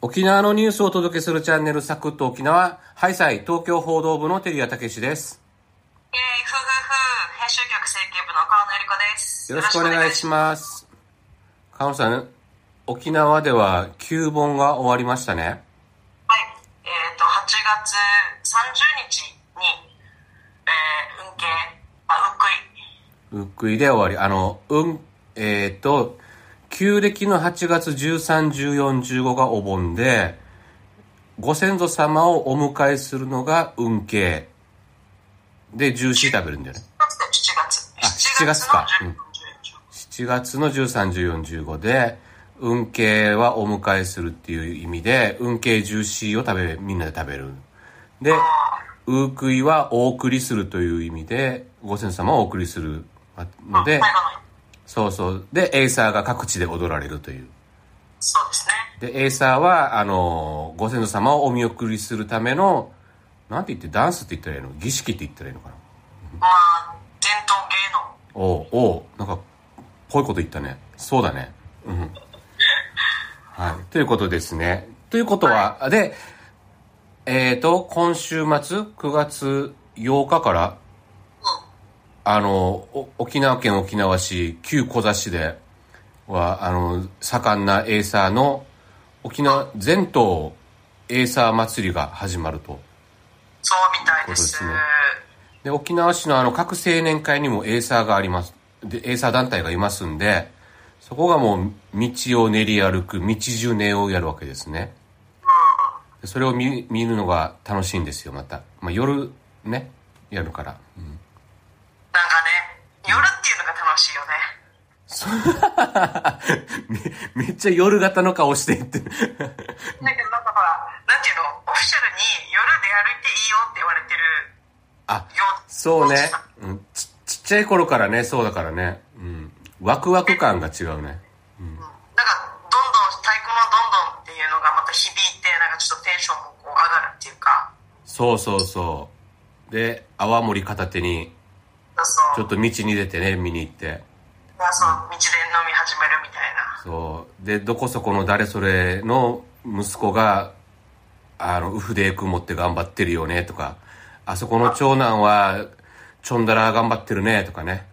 沖縄のニュースをお届けするチャンネルサクッと沖縄、ハイサイ東京報道部の照屋武史です。イェふふふ、編集局整形部の川野ゆり子です。よろしくお願いします。川野さん、沖縄では旧盆が終わりましたね。はい。えっ、と、8月30日に、えー、運慶、あ、うっくい。うっくいで終わり。あの、うん、えっ、と、旧暦の8月13、14、15がお盆で、ご先祖様をお迎えするのが運慶。で、ジューシー食べるんだよね。7月で7月。あ7月かの10うん7月の13、14、15で、運慶はお迎えするっていう意味で、運慶ジューシーを食べ、みんなで食べる。で、うーくいはお送りするという意味で、ご先祖様をお送りするので、そうそう。で、エイサーが各地で踊られるという。そうですね。で、エイサーは、あの、ご先祖様をお見送りするための、なんて言って、ダンスって言ったらいいの？儀式って言ったらいいのかな？まあ、伝統芸能。おうおうなんか、ぽいこと言ったね。そうだね。うん。はい。ということですね。ということは、で、えっ、と、今週末、9月8日から、あの、お沖縄県沖縄市、旧小座市では、あの、盛んなエーサーの沖縄全島エーサー祭りが始まると。そうみたいです。ですねで、沖縄市のあの各青年会にもエーサーがあります。で、エーサー団体がいますんで、そこがもう道を練り歩く、道中ネをやるわけですね。でそれを見見るのが楽しいんですよ、また。まあ夜ね、やるから。うん夜っていうのが楽しいよね。めめっちゃ夜型の顔してって。だけどなんかほら、なんていうの、オフィシャルに夜で歩いていいよって言われてるあ、よそうね。うん、ちちっちゃい頃からね、そうだからね。うん。ワクワク感が違うね。なんか、どんどん、太鼓のどんどんっていうのがまた響いて、なんかちょっとテンションもこう上がるっていうか、そうそうそう。で、泡盛片手に。ちょっと道に出てね、見に行って。まあそう、道で飲み始めるみたいな。そう。で、どこそこの誰それの息子が、あの、ウフデーク持って頑張ってるよね、とか、あそこの長男は、ちょんだら頑張ってるね、とかね。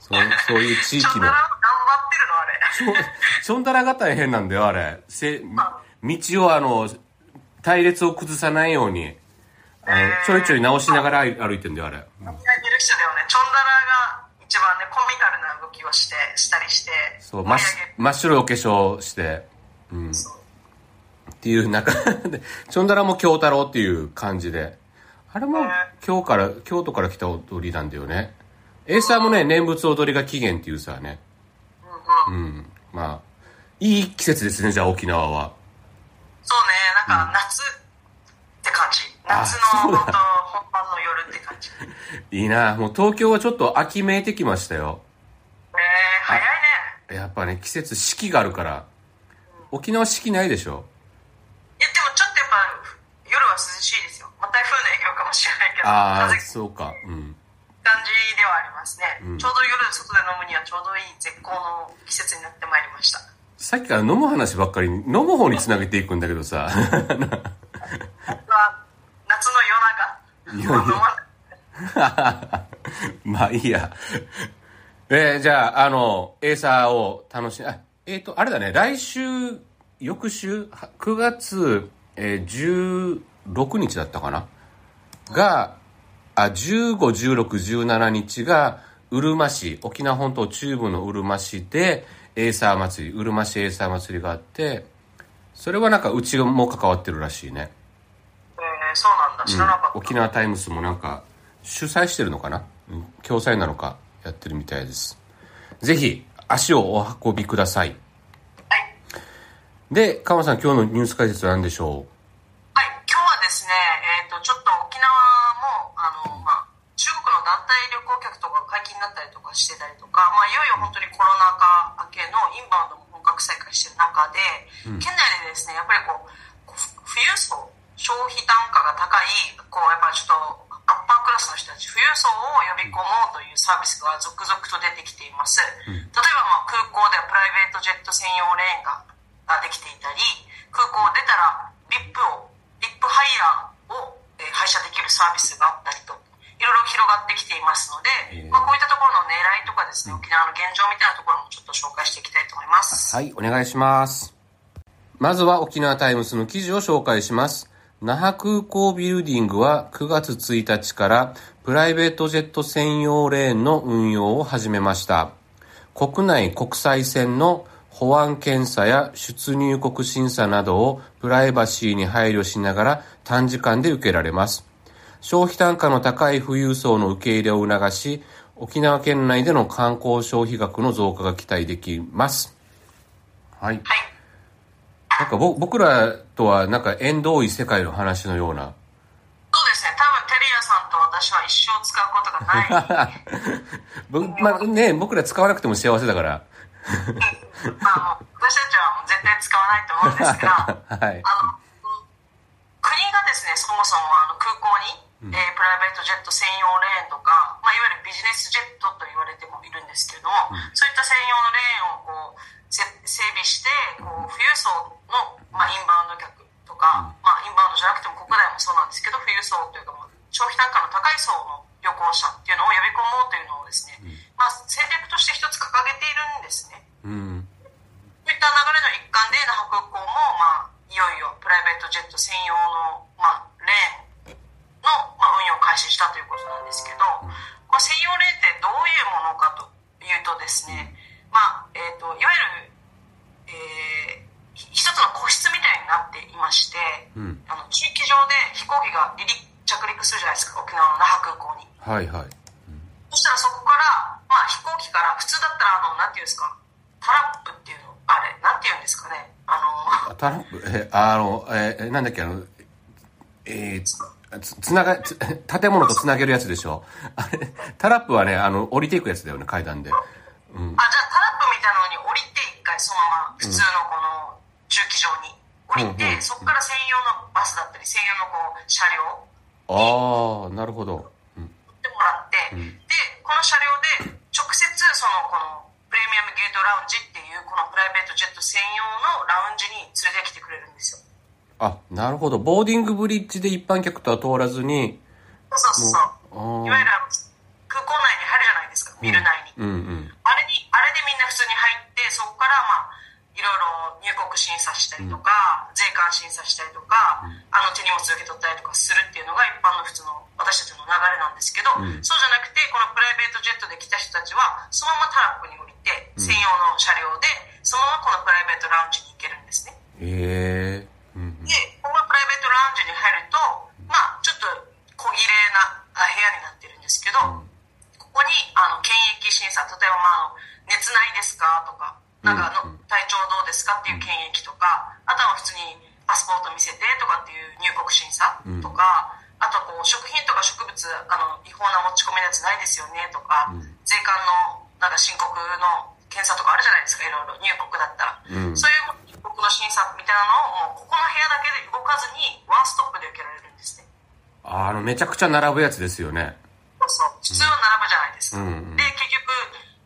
そうそういう地域のちょっと頑。張ってるのあれ。ちょんだらが大変なんだよ、あれ。せ、道をあの、隊列を崩さないように、あの、ちょいちょい直しながら歩いてんだよ、あれ。うんいる人だよね。チョンダラが一番ね、コミカルな動きをして、したりして、そう、真っ白いお化粧して、うん。っていう中で、ちょんだらも京太郎っていう感じで、あれも今日から、京都から来た踊りなんだよね。エーサーもね、念仏踊りが起源っていうさね。うん。まあ、いい季節ですね、じゃあ沖縄は。そうね、なんか夏って感じ。あ夏の本当本番の夜って感じ。えいいなもう東京はちょっと秋めいてきましたよ。ー、早いね。やっぱね、季節四季があるから。沖縄四季ないでしょいや、でもちょっとやっぱ夜は涼しいですよ。まあ、台風の影響かもしれないけど、ああ風、そうか。うん。感じではありますね、うんちょうど夜外で飲むにはちょうどいい絶好の季節になってまいりました。さっきから飲む話ばっかり、飲む方につなげていくんだけどさ。の夜長。いやいや飲まあいいや。えーじゃあ、あの、エーサーを楽し、あ、えっ、と、あれだね、来週、翌週、9月、えー16日だったかな？が、あ、15、16、17日が、うるま市、沖縄本島中部のうるま市で、エーサー祭り、うるま市エーサー祭りがあって、それはなんかうちも関わってるらしいね。知らなかった。沖縄タイムスもなんか主催してるのかな、うん、共催なのかやってるみたいです。ぜひ足をお運びください。はい。で川野さん今日のニュース解説は何でしょはい、今日はですね、えっ、と、ちょっと沖縄も、あの、まあ、中国の団体旅行客とかが解禁になったりとかしてたりとか、まあ、いよいよ本当にコロナ禍明けのインバウンドも本格再開してる中で、県内でですね、やっぱりこう、富裕層、消費単価が高いこうやっぱちょっとアッパークラスの人たち富裕層を呼び込もうというサービスが続々と出てきています、例えばまあ空港ではプライベートジェット専用レーンができていたり空港を出たらリップをリップハイヤーを配車できるサービスがあったりといろいろ広がってきていますので、まあ、こういったところの狙いとかですね、沖縄の現状みたいなところもちょっと紹介していきたいと思います。はいお願いします。まずは沖縄タイムスの記事を紹介します。那覇空港ビルディングは9月1日からプライベートジェット専用レーンの運用を始めました。国内国際線の保安検査や出入国審査などをプライバシーに配慮しながら短時間で受けられます。消費単価の高い富裕層の受け入れを促し、沖縄県内での観光消費額の増加が期待できます。はい。はい。なんかぼ僕らとはなんか縁遠い世界の話のような。そうですね、多分テリアさんと私は一生使うことがない。ぼまあね、僕ら使わなくても幸せだから。あの私たちはもう絶対使わないと思うんですが、はい。あの国がですねそもそもあの空港に、えープライベートジェット専用レーンとか、まあ、いわゆるビジネスジェットと言われてもいるんですけれども、そういった専用のレーンをこうせ整備してこう富裕層の、まあ、インバウンド客とか、まあ、インバウンドじゃなくても国内もそうなんですけど富裕層というか、まあ消費単価の高い層の旅行者っていうのを呼び込もうというのをですね、まあ、戦略として一つ掲げているんですね。うん。そういった流れの一環で那覇空港も、まあ、いよいよプライベートジェット専用の、まあ、レーンの、まあ、運用を開始したということなんですけど、まあ、専用レーンってどういうものかというとですね、まあえー、といわゆる、えーひ一つの個室みたいになっていまして、うん。あの地域上で飛行機が離陸着陸するじゃないですか沖縄の那覇空港に。はいはい。そしたらそこから、まあ、飛行機から普通だったらあのなんていうんですかタラップっていうのあれなんていうんですかねあのあタラップ、え、あの、え、えなんだっけ、あの、えーつ、つつなが、つ 建物とつなげるやつでしょ。あれ、タラップはね、あの、降りていくやつだよね、階段で。あじゃあタラップみたいなのに降そのまま普通のこの駐機場に降りて、うんうんそこから専用のバスだったり専用のこう車両ああ、なるほど。うん。乗ってもらって、うんでこの車両で直接そのこのプレミアムゲートラウンジっていうこのプライベートジェット専用のラウンジに連れてきてくれるんですよあ、なるほど。ボーディングブリッジで一般客とは通らずに、そうそうそういわゆるあの空港内に入るじゃないですかビル内に、うんうん。あれに、あれでみんな普通に入って、そこからまあ、いろいろ入国審査したりとか、税関審査したりとか、あの手荷物受け取ったりとかするっていうのが一般の普通の私たちの流れなんですけど、ん。そうじゃなくて、このプライベートジェットで来た人たちは、そのままタラップに降りて、専用の車両で、そのままこのプライベートラウンジに行けるんですね。ええうんうん。で、このプライベートラウンジに入ると、まあ、ちょっと小綺麗なあ部屋になってるんですけど、ここにあの検疫審査、例えば、まあ、熱ないですか？とか、なんかあのうんうん体調どうですか？っていう検疫とか、あとは普通にパスポート見せてとかっていう入国審査とか、あとこう食品とか植物あの違法な持ち込みのやつないですよねとか、税関のなんか申告の検査とかあるじゃないですか、いろいろ入国だったら。うんそういう入国の審査みたいなのをもうここの部屋だけで動かずにワンストップで受けられるんですね。あの、めちゃくちゃ並ぶやつですよね。そうそう普通は並ぶじゃないですか、うんうん。で結局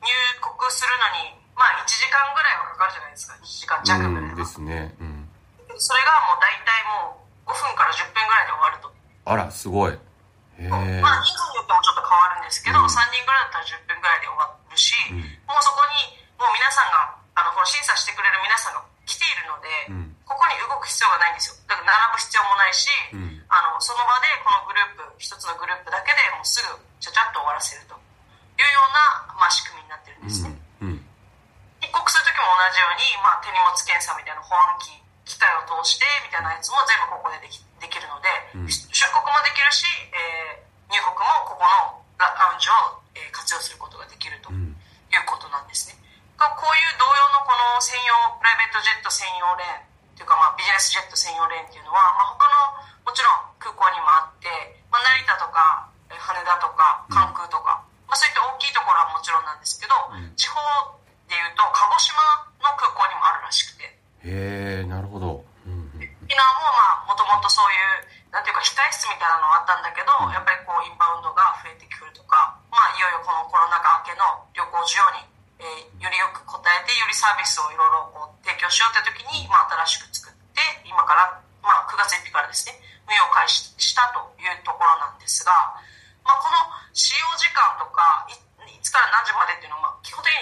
入国するのにまあ1時間ぐらいはかかるじゃないですか。1時間弱ぐらいは、うんですね。うん。それがもう大体もう5分から10分ぐらいで終わると、あら、すごい。へえ。まあ人数によってもちょっと変わるんですけど、うん。3人ぐらいだったら10分ぐらいで終わるし、ん。もうそこにもう皆さんがあのこの審査してくれる皆さんが来ているので、うん。ここに動く必要がないんですよ。だから並ぶ必要もないし、うん。あのその場でこのグループ一つのグループだけでもうすぐちゃちゃっと終わらせるというような、まあ、仕組みになってるんですね、うん。帰国する時も同じように、まあ、手荷物検査みたいな保安機機械を通してみたいなやつも全部ここでできできるので、うん出国もできるし、えー入国もここのララウンジを、えー活用することができるとうん。いうことなんですね。こういう同様のこの専用プライベートジェット専用レーンというか、まあ、ビジネスジェット専用レーンっていうのは、まあ、他のもちろん空港にもあって、まあ、成田とかえー羽田とか関空とか、まあ、そういった大きいところはもちろんなん。地方でいうと鹿児島の空港にもあるらしくて。へえ、なるほど。うんうん沖縄もまあもともとそういうなんていうか控え室みたいなのはあったんだけど、やっぱりこうインバウンドが増えてくるとか、まあ、いよいよこのコロナ禍明けの旅行需要に、えーよりよく応えてよりサービスをいろいろこう提供しようという時に、まあ、新しく作って今から、まあ、9月1日からですね運用開始したというところなんですが、まあ、この使用時間とかいいつから何時までっていうのは、まあ、基本的に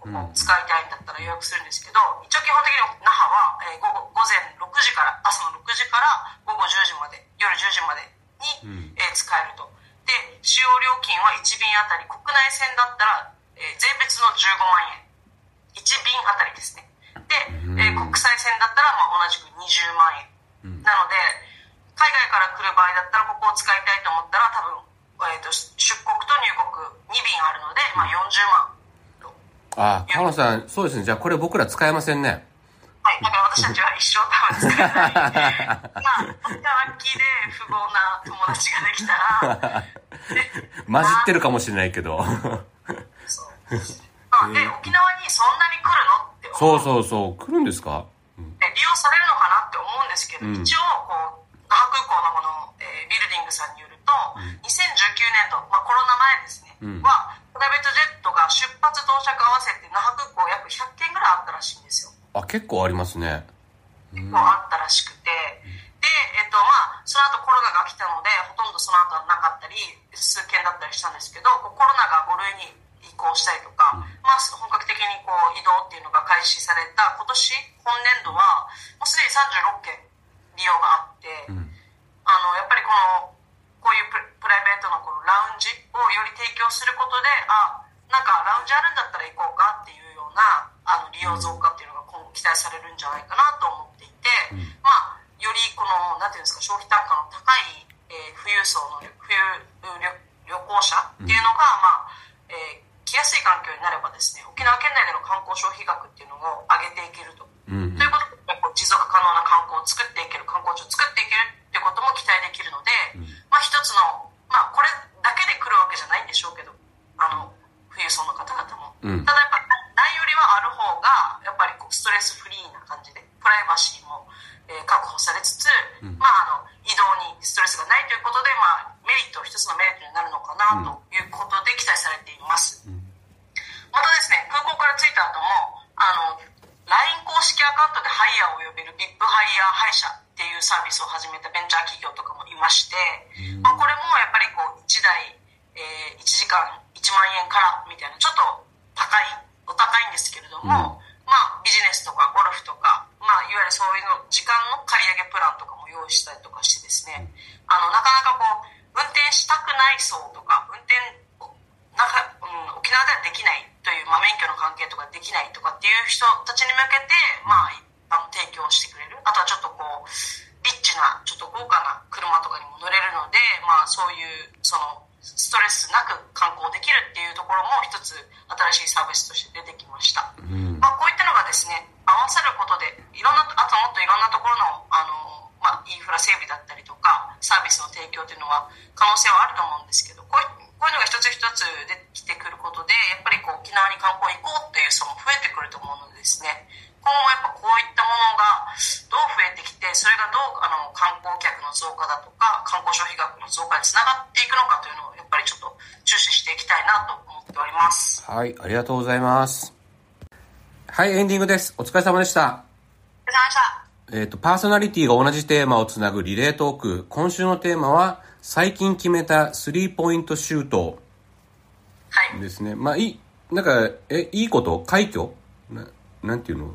ここ使いたいんだったら予約するんですけど、一応基本的に那覇は、えー午後午前6時から朝の6時から午後10時まで夜10時までに、えー使えるとで使用料金は1便あたり国内線だったら、えー税別の15万円1便あたりですねで、えー国際線だったらまあ同じく20万円、なので海外から来る場合だったらここを使いたいと思ったら多分、えー、と出国と入国2便あるので、まあ、40万とあ、河野さん、そうですね。じゃあこれ僕ら使えませんね。はい、だから私たちは一生多分使えない。まあ、ラッキーで不合な友達ができたら、混じってるかもしれないけど。そう。まあ、で、沖縄にそんなに来るのって思う。そうそうそう。来るんですか？で利用されるのかなって思うんですけど、うん一応こう那覇空港のこの、えービルディングさんによると、2019年度、まあ、コロナ前ですね、うん。はプライベートジェットが出発到着合わせて那覇空港約100件ぐらいあったらしいんですよ。あ、結構ありますね。結構あったらしくて、で、えっとまあ、その後コロナが来たのでほとんどその後はなかったり数件だったりしたんですけどコロナが5類に移行したりとか、まあ、本格的にこう移動っていうのが開始された今年今年度はもうすでに36件利用があって、ん。あのやっぱりこのこういうププライベートのこのラウンジをより提供することであなんかラウンジあるんだったら行こうかっていうようなあの利用増加っていうのが今後期待されるんじゃないかなと思っていて、まあよりこのなんていうんですか消費単価の高い、えー富裕層の冬旅旅行者っていうのが、まあえー来やすい環境になればですね沖縄県内での観光消費額っていうのを上げていけると。うん。ということでこう持続可能な観光を作っていける観光地を作っていけるってことも期待できるので、まあ一つのしてですねあのなかなかこう運転したくない層とか運転なんか、うん、沖縄ではできないという、まあ、免許の関係とかできないとかっていう人たちに向けて、まあ、あの提供してくれるあとはちょっとこうリッチなちょっと豪華な車とかにも乗れるので、まあ、そういうそのストレスなく観光できるっていうところも一つ新しいサービスとして出てきました、うん。まあ、こういったのがですね合わさることでいろんなあともっといろんなところのあの、まあ、インフラ整備だったりとかサービスの提供というのは可能性はあると思うんですけどこういこういうのが一つ一つ出てきてくることでやっぱりこう沖縄に観光行こうっていう層も増えてくると思うのでですね今後もやっぱこういったものがどう増えてきてそれがどうあの観光客の増加だとか観光消費額の増加につながっていくのかというのをやっぱりちょっと注視していきたいなと思っております。はい、ありがとうございます。はい、エンディングです。お疲れ様でした。お疲れ様でした。えっ、と、パーソナリティが同じテーマをつなぐリレートーク。今週のテーマは、最近決めたスリーポイントシュートはい。ですね。まあ、いい、なんか、え、いいこと？快挙？な、なんていうの？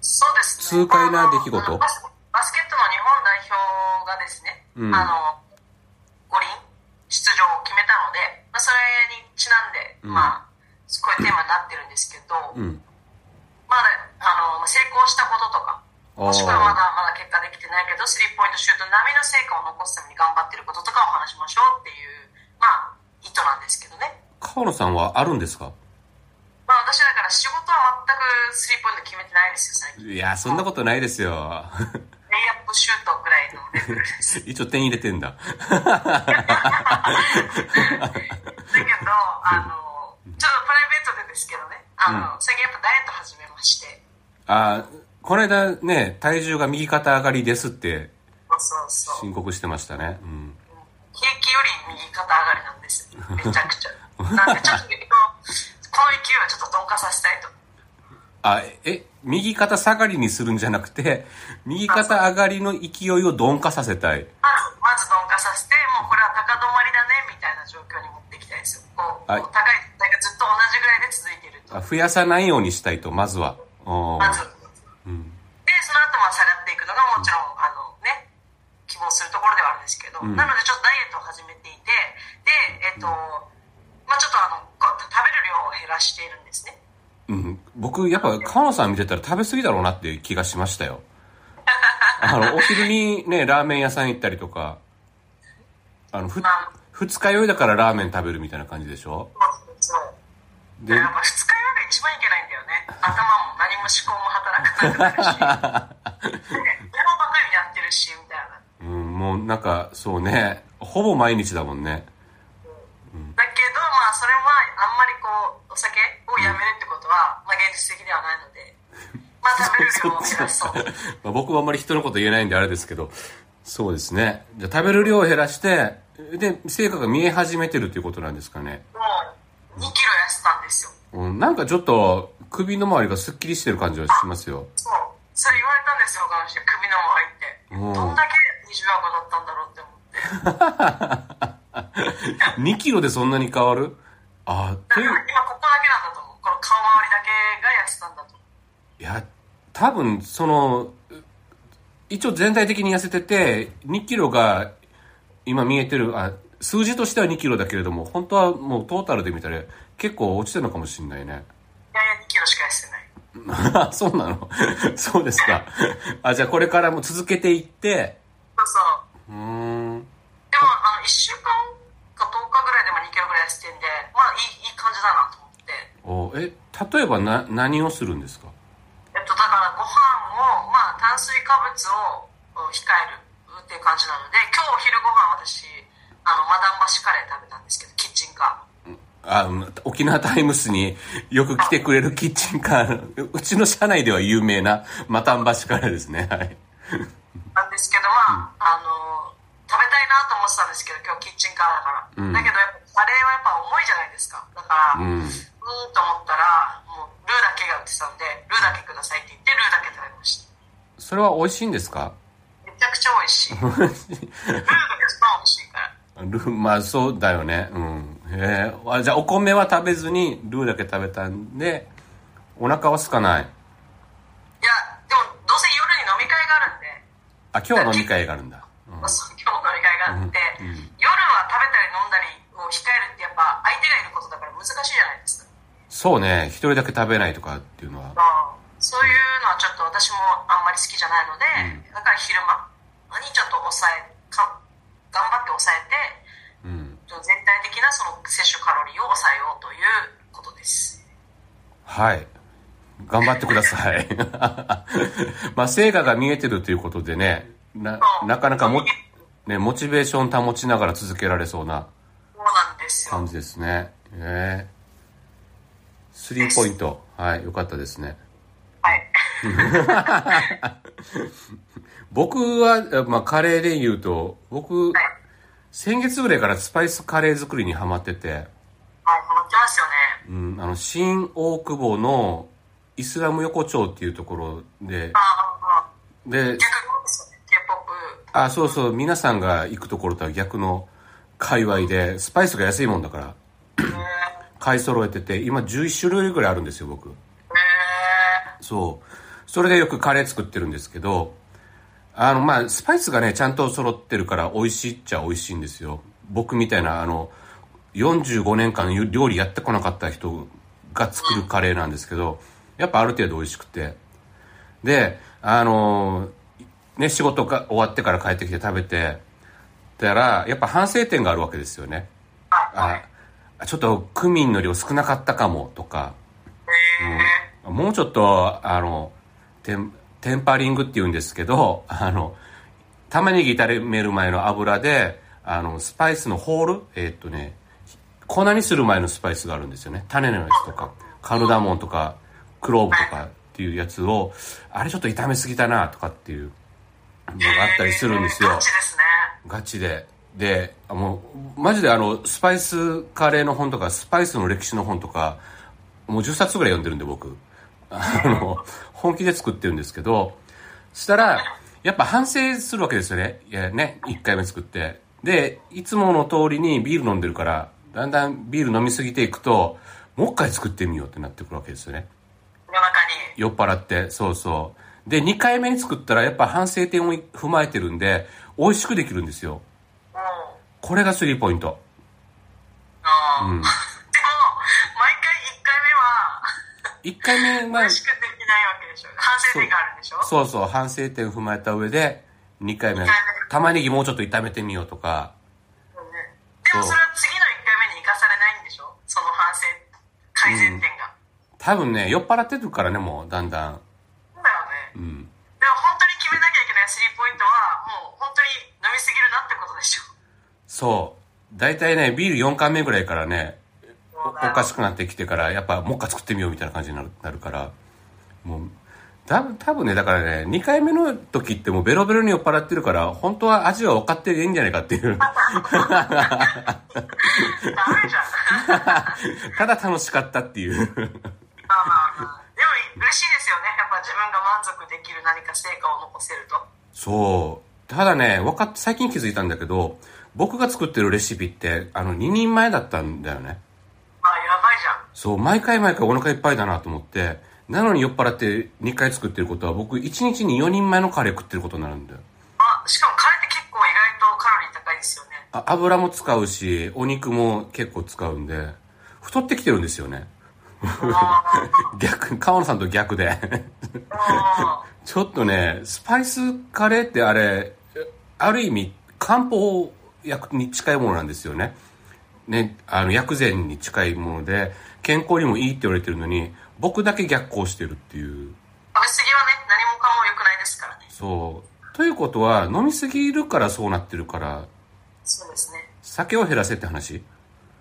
そうですね。痛快な出来事？バスケットの日本代表がですね、うんあの、五輪出場を決めたので、まあ、それにちなんで、うんまあ、こういうテーマになってるんですけど、うん。まだ、あの、成功したこととか、あーもしくはまだまだ結果できてないけど、スリーポイントシュート並みの成果を残すために頑張ってることとかを話しましょうっていう、まあ、意図なんですけどね。川野さんはあるんですか？まあ、私だから仕事は全くスリーポイント決めてないですよ、最近。いや、そんなことないですよ。レイアップシュートぐらいのレベルです。一応点入れてんだ。だけど、あの、ちょっとプライベートでですけどね、あの、最近やっぱダイエット始めまして、あ、この間ね、体重が右肩上がりですって。申告してましたね。うん。平気より右肩上がりなんですよ。めちゃくちゃ。なんでちょっと、この勢いはちょっと鈍化させたいと。あ、え、右肩下がりにするんじゃなくて、右肩上がりの勢いを鈍化させたい。まず、まず鈍化させて、もうこれは高止まりだね、みたいな状況に持っていきたいですよ。こう、高いずっと同じぐらいで続いていると。増やさないようにしたいと、まずは。まず。うん。で、その後まあ下がっていくのがもちろん、あのね、希望するところではあるんですけど、うんなのでちょっとダイエットを始めていて、で、えっと、まあちょっとあの、食べる量を減らしているんですね。うん、僕、やっぱ、川野さん見てたら食べ過ぎだろうなっていう気がしましたよ。あの、お昼にね、ラーメン屋さん行ったりとか、あの、ふ、あ二日酔いだからラーメン食べるみたいな感じでしょ？そうそう。で、やっぱ二日酔いが一番いけないんだよね。頭も何も思考も働かなくなるし、で物ばかりやってるし、みたいな。うん、もうなんか、そうね、ほぼ毎日だもんね。だけど、まあ、それはあんまりこう、お酒をやめるってことは、まあ、現実的ではないので、まあ、食べる量を減らそう。もう、まあ僕はあんまり人のこと言えないんであれですけど、そうですね。じゃあ食べる量を減らして、で、成果が見え始めてるっていうことなんですかね。2キロ痩せたんですよ。うん、なんかちょっと、首の周りがスッキリしてる感じはしますよ。そう。それ言われたんですよ、他の人。首の周りって。うんどんだけ20箱だったんだろうって思って。2キロでそんなに変わる？あだて今ここだけなんだと思う。この顔周りだけが痩せたんだと思う。いや、多分、その、一応全体的に痩せてて、2キロが今見えてる、あ、数字としては2キロだけれども、本当はもうトータルで見たら結構落ちてるのかもしれないね。いやいや、2キロしか痩せてない。あそうなの？そうですか。あ、じゃあこれからも続けていって、そうそう。うーん。でも、あの、1週間か10日ぐらいでも2キロぐらい痩せてんで、まあ、いい、いい感じだなと思って。おえ、例えばな、何をするんですか？えっと、だからご飯を、まあ、炭水化物をうん控えるっていう感じなので、今日お昼ご飯私、あの、マダンバシカレー食べたんですけど、キッチンカあ、うん沖縄タイムスによく来てくれるキッチンカー、うちの社内では有名なマタンバシカレーですね。はい。ーなんですけど、まあ、あの、食べたいなと思ってたんですけど、今日キッチンカーだから。うんだけど、やっぱカレーはやっぱ重いじゃないですか。だから、ううんーんと思ったら、もう、ルーだけが売ってたんで、ルーだけくださいって言って、ルーだけ食べました。それは美味しいんですか？めちゃくちゃ美味しい。ルーが一番美味しいから。ルー、まあそうだよね。うん。へえ。あじゃあお米は食べずにルーだけ食べたんで、お腹は空かない。いや、でも、どうせ夜に飲み会があるんで、あ、今日は飲み会があるんだ。うん今日飲み会があって、うんうん夜は食べたり飲んだりを控えるってやっぱ相手がいることだから難しいじゃないですか。そうね。一人だけ食べないとかっていうのは。まあ、そういう私もあんまり好きじゃないので、だから昼間にちょっと抑え、か頑張って抑えて、うん。全体的なその摂取カロリーを抑えようということです。はい。頑張ってください。まあ、成果が見えてるということでね、な、なかなかも、ね、モチベーション保ちながら続けられそうな。感じですね。ええスリーポイント。はい、よかったですね。はい。僕は、まあ、カレーで言うと、僕、先月ぐらいからスパイスカレー作りにハマってて、はい、ハマってますよね。うん、あの、新大久保のイスラム横丁っていうところであ、あ、で、逆ですよね。K-POP。あ、そうそう、皆さんが行くところとは逆の界隈で、スパイスが安いもんだから、え買い揃えてて、今11種類ぐらいあるんですよ、僕。そう。それでよくカレー作ってるんですけど、あの、まあ、スパイスがね、ちゃんと揃ってるから美味しいっちゃ美味しいんですよ。僕みたいな、あの、45年間料理やってこなかった人が作るカレーなんですけど、やっぱある程度美味しくて。で、あの、ね、仕事が終わってから帰ってきて食べて、たら、やっぱ反省点があるわけですよね。あ、ちょっとクミンの量少なかったかもとか、えもうちょっと、あの、テン、テンパリングって言うんですけど、あの、玉ねぎ炒める前の油で、あの、スパイスのホール、えーっとね、粉にする前のスパイスがあるんですよね。種のやつとか、カルダモンとか、クローブとかっていうやつを、あれちょっと炒めすぎたなとかっていうのがあったりするんですよガ。チですね。ガチで。で、あもう、マジであの、スパイスカレーの本とか、スパイスの歴史の本とか、もう10冊ぐらい読んでるんで僕。あの、本気で作ってるんですけど、そしたら、やっぱ反省するわけですよね。いやね、1回目作って。で、いつもの通りにビール飲んでるから、だんだんビール飲みすぎていくと、もう一回作ってみようってなってくるわけですよね。夜中に。酔っ払って、そうそう。で、2回目に作ったらやっぱ反省点を踏まえてるんで、美味しくできるんですよ。うん。これがスリーポイント。うん。1回目は、1回目は美味しくできないわけでしょ。反省点があるんでしょそうそう、反省点を踏まえた上で、2回目二回目、玉ねぎもうちょっと炒めてみようとか、うんねでもそれは次の1回目に生かされないんでしょ？その反省、改善点が。多分ね、酔っ払ってるからね、もう、だんだん。そうだよね。うん。でも本当に決めなきゃいけないスリーポイントは、もう本当に飲みすぎるなってことでしょ。そう。大体ね、ビール4巻目ぐらいからね、おかしくなってきてから、やっぱ、もう一回作ってみようみたいな感じになるなるから、もう、多分多分ね、だからね、2回目の時ってもうベロベロに酔っ払ってるから、本当は味は分かっていいんじゃないかっていう。ただ楽しかったっていう。まあまあまあ。でも嬉しいですよね。やっぱ自分が満足できる何か成果を残せると。そう。ただね、分かっ最近気づいたんだけど、僕が作ってるレシピって、あの、2人前だったんだよね。そう、毎回毎回お腹いっぱいだなと思って、なのに酔っ払って2回作ってることは、僕1日に4人前のカレー食ってることになるんだよ。あ、しかもカレーって結構意外とカロリー高いですよね。あ油も使うし、お肉も結構使うんで、太ってきてるんですよね。あ 逆、川野さんと逆で。あ。ちょっとね、スパイスカレーってあれ、ある意味、漢方薬に近いものなんですよね。ね、あの、薬膳に近いもので、健康にもいいって言われてるのに、僕だけ逆行してるっていう。食べ過ぎはね、何もかも良くないですからね。そう。ということは、飲みすぎるからそうなってるから、そうですね。酒を減らせって話？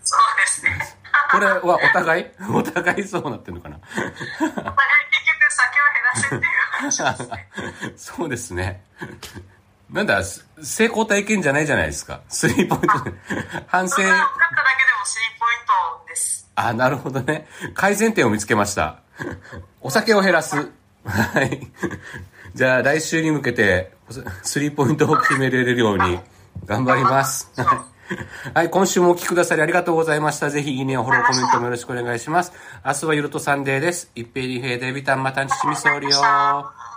そうですね。これはお互い？お互いそうなってるのかな？お互い結局酒を減らせっていう話ですね。そうですね。なんだ、す成功体験じゃないじゃないですか。スリーポイントで。反省そ。れが分かっただけでもスリーポイントです。あ、なるほどね。改善点を見つけました。お酒を減らす。はい。じゃあ来週に向けて、スリーポイントを決めれるように頑張ります。はい、今週もお聞きくださりありがとうございました。ぜひいいねやフォロー、コメントもよろしくお願いします。明日はゆるとサンデーです。一平二平デビタンまたんちちみそうりよ。